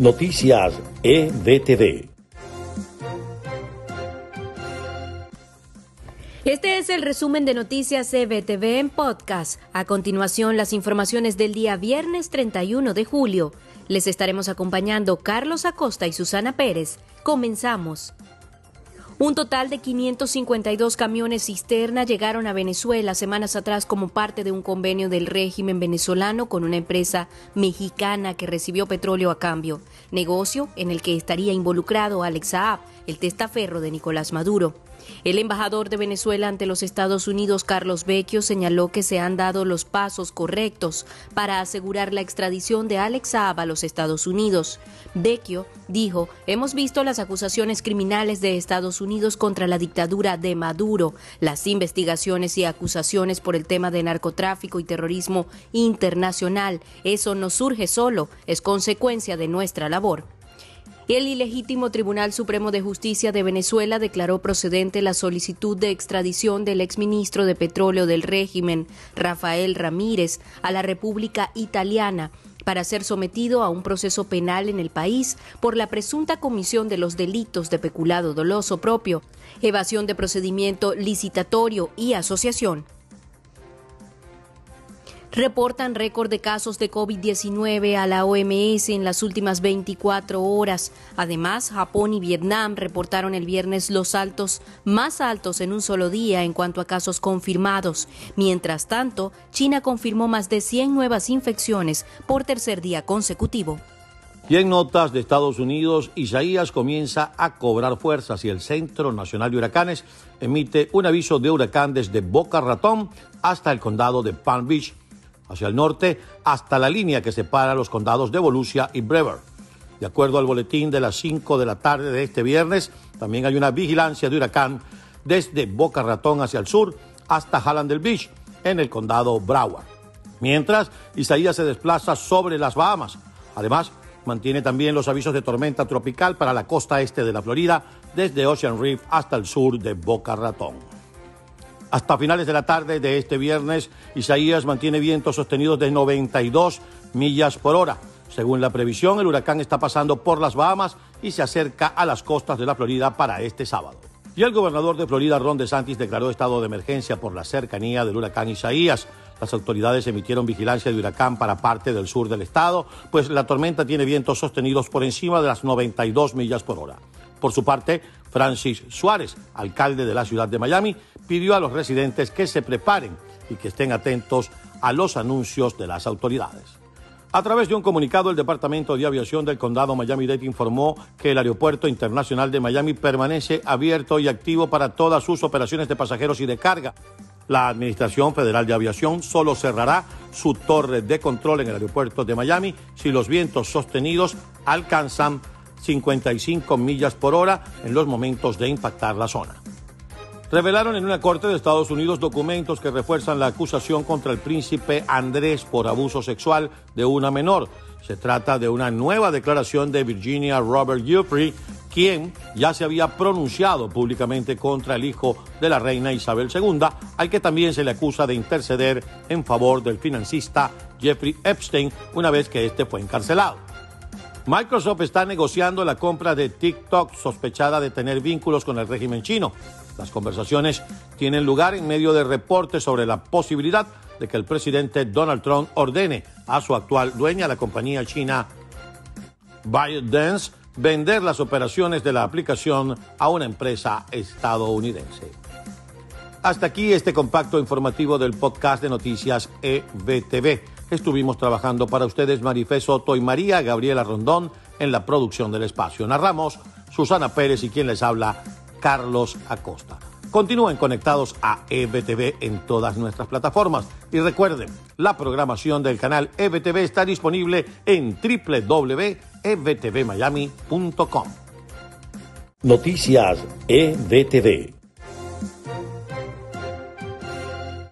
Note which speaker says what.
Speaker 1: Noticias EBTV.
Speaker 2: Este es el resumen de Noticias EBTV en podcast. A continuación, las informaciones del día viernes 31 de julio. Les estaremos acompañando Carlos Acosta y Susana Pérez. Comenzamos. Un total de 552 camiones cisterna llegaron a Venezuela semanas atrás como parte de un convenio del régimen venezolano con una empresa mexicana que recibió petróleo a cambio, negocio en el que estaría involucrado Alex Saab, el testaferro de Nicolás Maduro. El embajador de Venezuela ante los Estados Unidos, Carlos Vecchio, señaló que se han dado los pasos correctos para asegurar la extradición de Alex Saab a los Estados Unidos. Vecchio dijo, hemos visto las acusaciones criminales de Estados Unidos contra la dictadura de Maduro, las investigaciones y acusaciones por el tema de narcotráfico y terrorismo internacional. Eso no surge solo, es consecuencia de nuestra labor. El ilegítimo Tribunal Supremo de Justicia de Venezuela declaró procedente la solicitud de extradición del exministro de Petróleo del régimen, Rafael Ramírez, a la República Italiana para ser sometido a un proceso penal en el país por la presunta comisión de los delitos de peculado doloso propio, evasión de procedimiento licitatorio y asociación reportan récord de casos de COVID-19 a la OMS en las últimas 24 horas. Además, Japón y Vietnam reportaron el viernes los altos más altos en un solo día en cuanto a casos confirmados. Mientras tanto, China confirmó más de 100 nuevas infecciones por tercer día consecutivo.
Speaker 1: Y en notas de Estados Unidos, Isaías comienza a cobrar fuerzas y el Centro Nacional de Huracanes emite un aviso de huracán desde Boca Ratón hasta el condado de Palm Beach hacia el norte hasta la línea que separa los condados de Volusia y Brewer. De acuerdo al boletín de las 5 de la tarde de este viernes, también hay una vigilancia de huracán desde Boca Ratón hacia el sur hasta Hallandale Beach, en el condado Broward. Mientras, Isaías se desplaza sobre las Bahamas. Además, mantiene también los avisos de tormenta tropical para la costa este de la Florida, desde Ocean Reef hasta el sur de Boca Ratón. Hasta finales de la tarde de este viernes, Isaías mantiene vientos sostenidos de 92 millas por hora. Según la previsión, el huracán está pasando por las Bahamas y se acerca a las costas de la Florida para este sábado. Y el gobernador de Florida, Ron DeSantis, declaró estado de emergencia por la cercanía del huracán Isaías. Las autoridades emitieron vigilancia de huracán para parte del sur del estado, pues la tormenta tiene vientos sostenidos por encima de las 92 millas por hora. Por su parte, Francis Suárez, alcalde de la ciudad de Miami, pidió a los residentes que se preparen y que estén atentos a los anuncios de las autoridades. A través de un comunicado, el Departamento de Aviación del Condado Miami-Dade informó que el Aeropuerto Internacional de Miami permanece abierto y activo para todas sus operaciones de pasajeros y de carga. La Administración Federal de Aviación solo cerrará su torre de control en el aeropuerto de Miami si los vientos sostenidos alcanzan 55 millas por hora en los momentos de impactar la zona revelaron en una corte de Estados Unidos documentos que refuerzan la acusación contra el príncipe Andrés por abuso sexual de una menor. Se trata de una nueva declaración de Virginia Robert Dupree, quien ya se había pronunciado públicamente contra el hijo de la reina Isabel II, al que también se le acusa de interceder en favor del financista Jeffrey Epstein una vez que éste fue encarcelado. Microsoft está negociando la compra de TikTok sospechada de tener vínculos con el régimen chino. Las conversaciones tienen lugar en medio de reportes sobre la posibilidad de que el presidente Donald Trump ordene a su actual dueña, la compañía china ByteDance, vender las operaciones de la aplicación a una empresa estadounidense. Hasta aquí este compacto informativo del podcast de noticias EBTV. Estuvimos trabajando para ustedes Marifé Soto y María Gabriela Rondón en la producción del espacio. Narramos Susana Pérez y quien les habla, Carlos Acosta. Continúen conectados a EBTV en todas nuestras plataformas y recuerden, la programación del canal EBTV está disponible en www.ebtvmiami.com. Noticias EBTV.